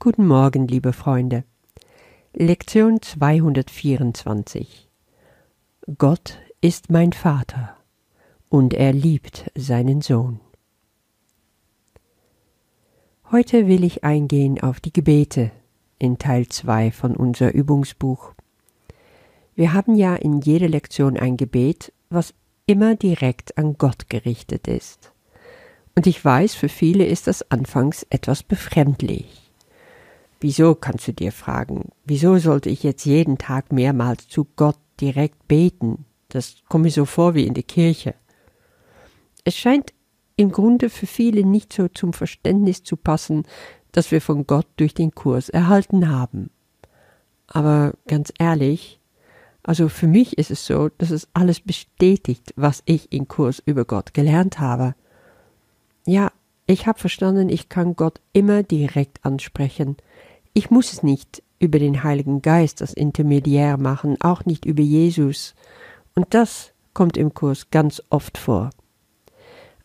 Guten Morgen, liebe Freunde. Lektion 224 Gott ist mein Vater und er liebt seinen Sohn. Heute will ich eingehen auf die Gebete in Teil 2 von unser Übungsbuch. Wir haben ja in jeder Lektion ein Gebet, was immer direkt an Gott gerichtet ist. Und ich weiß, für viele ist das anfangs etwas befremdlich. Wieso kannst du dir fragen, wieso sollte ich jetzt jeden Tag mehrmals zu Gott direkt beten? Das kommt mir so vor wie in der Kirche. Es scheint im Grunde für viele nicht so zum Verständnis zu passen, das wir von Gott durch den Kurs erhalten haben. Aber ganz ehrlich, also für mich ist es so, dass es alles bestätigt, was ich im Kurs über Gott gelernt habe. Ja, ich habe verstanden, ich kann Gott immer direkt ansprechen, ich muss es nicht über den Heiligen Geist als Intermediär machen, auch nicht über Jesus. Und das kommt im Kurs ganz oft vor.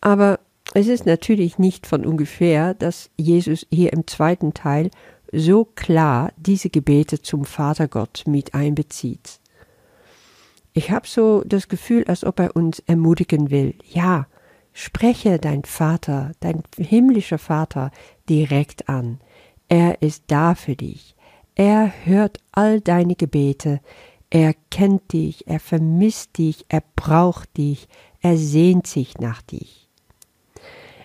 Aber es ist natürlich nicht von ungefähr, dass Jesus hier im zweiten Teil so klar diese Gebete zum Vatergott mit einbezieht. Ich habe so das Gefühl, als ob er uns ermutigen will, ja, spreche dein Vater, dein himmlischer Vater direkt an. Er ist da für dich. Er hört all deine Gebete. Er kennt dich, er vermisst dich, er braucht dich, er sehnt sich nach dich.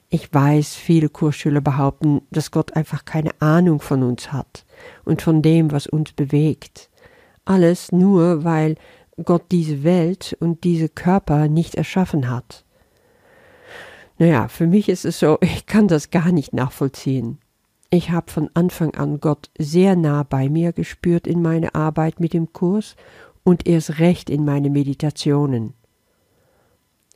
Ich weiß, viele Kursschüler behaupten, dass Gott einfach keine Ahnung von uns hat und von dem, was uns bewegt. Alles nur, weil Gott diese Welt und diese Körper nicht erschaffen hat. Naja, für mich ist es so, ich kann das gar nicht nachvollziehen. Ich habe von Anfang an Gott sehr nah bei mir gespürt in meiner Arbeit mit dem Kurs und erst recht in meine Meditationen.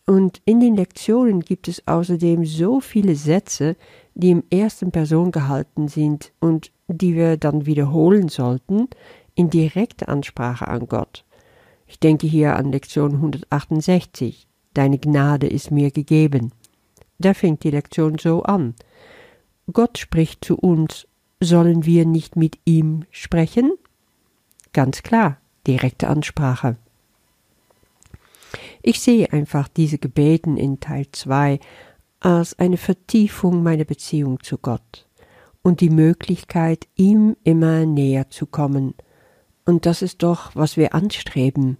Und in den Lektionen gibt es außerdem so viele Sätze, die im ersten Person gehalten sind und die wir dann wiederholen sollten in direkter Ansprache an Gott. Ich denke hier an Lektion 168. Deine Gnade ist mir gegeben. Da fängt die Lektion so an. Gott spricht zu uns, sollen wir nicht mit ihm sprechen? Ganz klar, direkte Ansprache. Ich sehe einfach diese Gebeten in Teil 2 als eine Vertiefung meiner Beziehung zu Gott und die Möglichkeit, ihm immer näher zu kommen. Und das ist doch, was wir anstreben.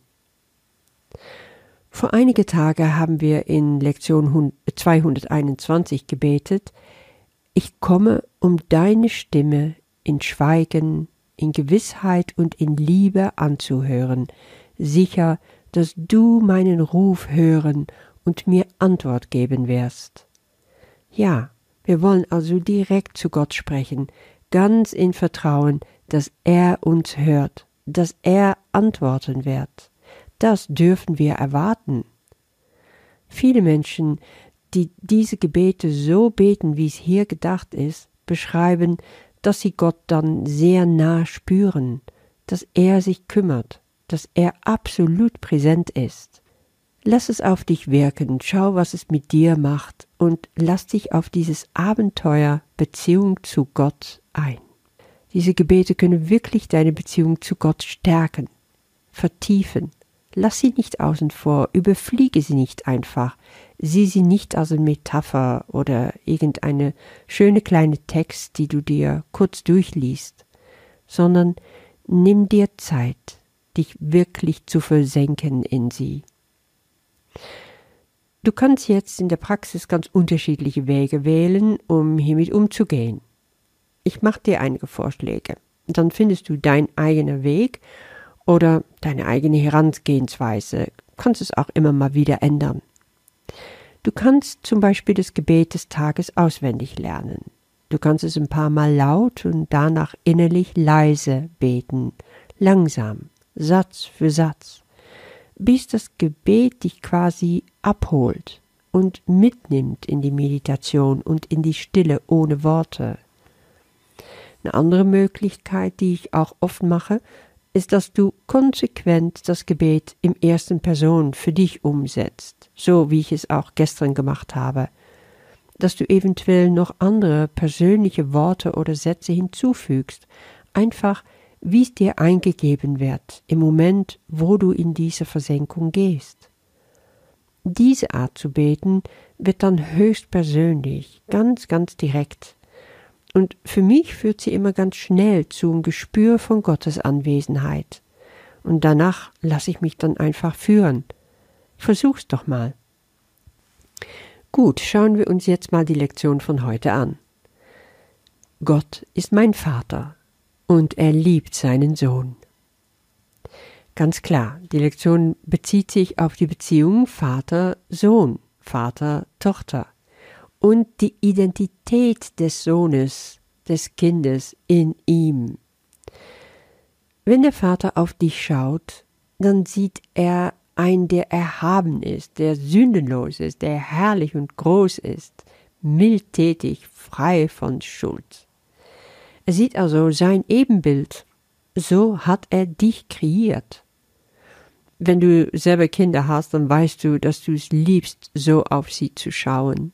Vor einige Tage haben wir in Lektion 221 gebetet, ich komme, um deine Stimme in Schweigen, in Gewissheit und in Liebe anzuhören, sicher, dass du meinen Ruf hören und mir Antwort geben wirst. Ja, wir wollen also direkt zu Gott sprechen, ganz in Vertrauen, dass er uns hört, dass er antworten wird. Das dürfen wir erwarten. Viele Menschen die diese Gebete so beten, wie es hier gedacht ist, beschreiben, dass sie Gott dann sehr nah spüren, dass er sich kümmert, dass er absolut präsent ist. Lass es auf dich wirken, schau, was es mit dir macht und lass dich auf dieses Abenteuer Beziehung zu Gott ein. Diese Gebete können wirklich deine Beziehung zu Gott stärken, vertiefen. Lass sie nicht außen vor, überfliege sie nicht einfach, Sieh sie nicht als eine Metapher oder irgendeine schöne kleine Text, die du dir kurz durchliest, sondern nimm dir Zeit, dich wirklich zu versenken in sie. Du kannst jetzt in der Praxis ganz unterschiedliche Wege wählen, um hiermit umzugehen. Ich mache dir einige Vorschläge. Dann findest du deinen eigenen Weg oder deine eigene Herangehensweise. Kannst es auch immer mal wieder ändern. Du kannst zum Beispiel das Gebet des Tages auswendig lernen. Du kannst es ein paar Mal laut und danach innerlich leise beten, langsam, Satz für Satz, bis das Gebet dich quasi abholt und mitnimmt in die Meditation und in die Stille ohne Worte. Eine andere Möglichkeit, die ich auch oft mache, ist, dass du konsequent das Gebet im ersten Person für dich umsetzt, so wie ich es auch gestern gemacht habe. dass du eventuell noch andere persönliche Worte oder Sätze hinzufügst, einfach wie es dir eingegeben wird im Moment, wo du in diese Versenkung gehst. Diese Art zu beten wird dann höchst persönlich, ganz, ganz direkt. Und für mich führt sie immer ganz schnell zum Gespür von Gottes Anwesenheit. Und danach lasse ich mich dann einfach führen. Versuch's doch mal. Gut, schauen wir uns jetzt mal die Lektion von heute an. Gott ist mein Vater und er liebt seinen Sohn. Ganz klar, die Lektion bezieht sich auf die Beziehung Vater-Sohn, Vater-Tochter und die Identität des Sohnes, des Kindes in ihm. Wenn der Vater auf dich schaut, dann sieht er ein, der erhaben ist, der sündenlos ist, der herrlich und groß ist, mildtätig, frei von Schuld. Er sieht also sein Ebenbild, so hat er dich kreiert. Wenn du selber Kinder hast, dann weißt du, dass du es liebst, so auf sie zu schauen,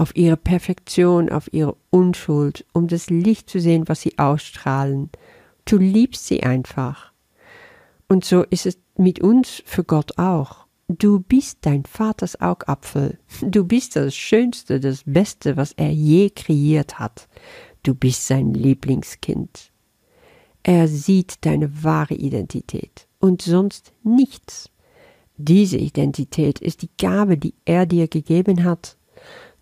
auf ihre Perfektion, auf ihre Unschuld, um das Licht zu sehen, was sie ausstrahlen. Du liebst sie einfach. Und so ist es mit uns für Gott auch. Du bist dein Vaters Augapfel. Du bist das Schönste, das Beste, was er je kreiert hat. Du bist sein Lieblingskind. Er sieht deine wahre Identität und sonst nichts. Diese Identität ist die Gabe, die er dir gegeben hat.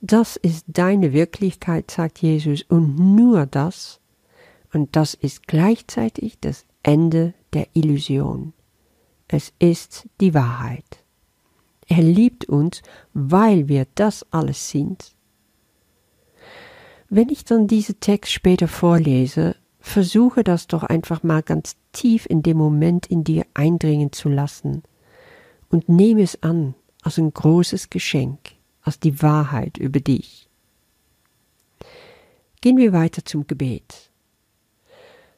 Das ist deine Wirklichkeit, sagt Jesus, und nur das. Und das ist gleichzeitig das Ende der Illusion. Es ist die Wahrheit. Er liebt uns, weil wir das alles sind. Wenn ich dann diesen Text später vorlese, versuche das doch einfach mal ganz tief in dem Moment in dir eindringen zu lassen und nehme es an als ein großes Geschenk, als die Wahrheit über dich. Gehen wir weiter zum Gebet.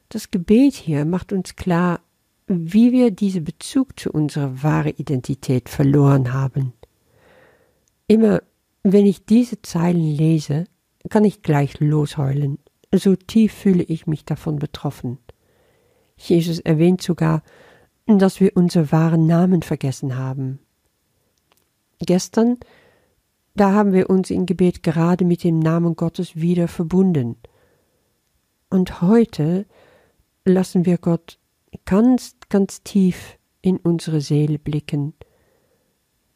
Das Gebet hier macht uns klar, wie wir diesen Bezug zu unserer wahren Identität verloren haben. Immer wenn ich diese Zeilen lese, kann ich gleich losheulen, so tief fühle ich mich davon betroffen. Jesus erwähnt sogar, dass wir unsere wahren Namen vergessen haben. Gestern, da haben wir uns im Gebet gerade mit dem Namen Gottes wieder verbunden. Und heute lassen wir Gott ganz, ganz tief in unsere Seele blicken.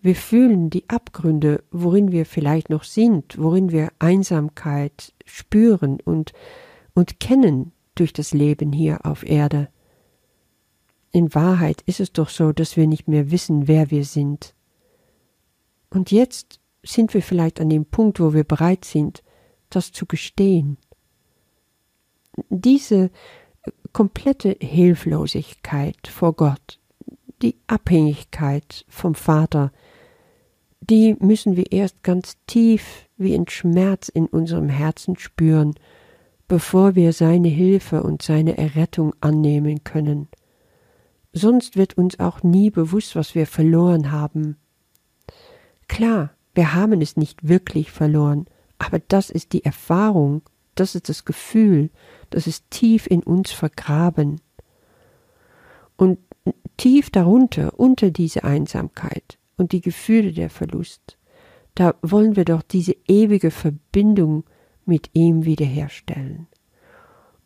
Wir fühlen die Abgründe, worin wir vielleicht noch sind, worin wir Einsamkeit spüren und, und kennen durch das Leben hier auf Erde. In Wahrheit ist es doch so, dass wir nicht mehr wissen, wer wir sind. Und jetzt sind wir vielleicht an dem Punkt, wo wir bereit sind, das zu gestehen. Diese komplette Hilflosigkeit vor Gott, die Abhängigkeit vom Vater, die müssen wir erst ganz tief wie ein Schmerz in unserem Herzen spüren, bevor wir seine Hilfe und seine Errettung annehmen können. Sonst wird uns auch nie bewusst, was wir verloren haben. Klar, wir haben es nicht wirklich verloren, aber das ist die Erfahrung, das ist das Gefühl, das ist tief in uns vergraben. Und tief darunter, unter diese Einsamkeit und die Gefühle der Verlust, da wollen wir doch diese ewige Verbindung mit ihm wiederherstellen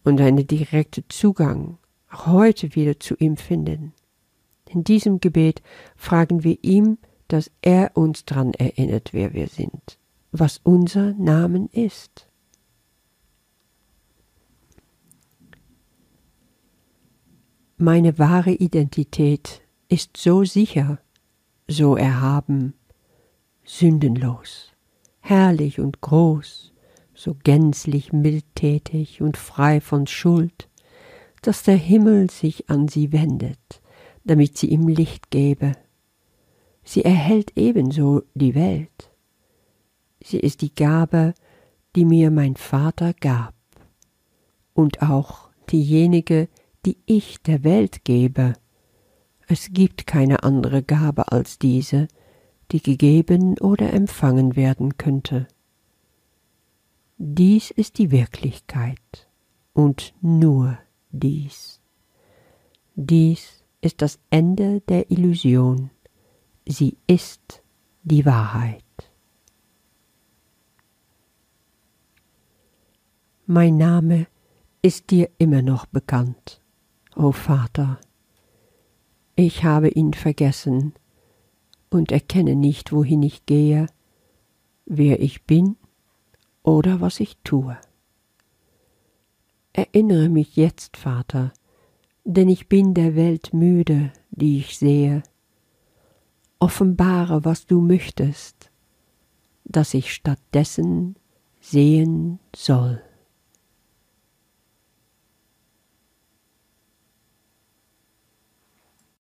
und einen direkten Zugang heute wieder zu ihm finden. In diesem Gebet fragen wir ihm, dass er uns daran erinnert, wer wir sind, was unser Namen ist. Meine wahre Identität ist so sicher, so erhaben, sündenlos, herrlich und groß, so gänzlich mildtätig und frei von Schuld, dass der Himmel sich an sie wendet, damit sie ihm Licht gebe. Sie erhält ebenso die Welt. Sie ist die Gabe, die mir mein Vater gab, und auch diejenige, die ich der Welt gebe. Es gibt keine andere Gabe als diese, die gegeben oder empfangen werden könnte. Dies ist die Wirklichkeit und nur dies. Dies ist das Ende der Illusion. Sie ist die Wahrheit. Mein Name ist dir immer noch bekannt, o Vater. Ich habe ihn vergessen und erkenne nicht, wohin ich gehe, wer ich bin oder was ich tue. Erinnere mich jetzt, Vater, denn ich bin der Welt müde, die ich sehe. Offenbare, was du möchtest, dass ich stattdessen sehen soll.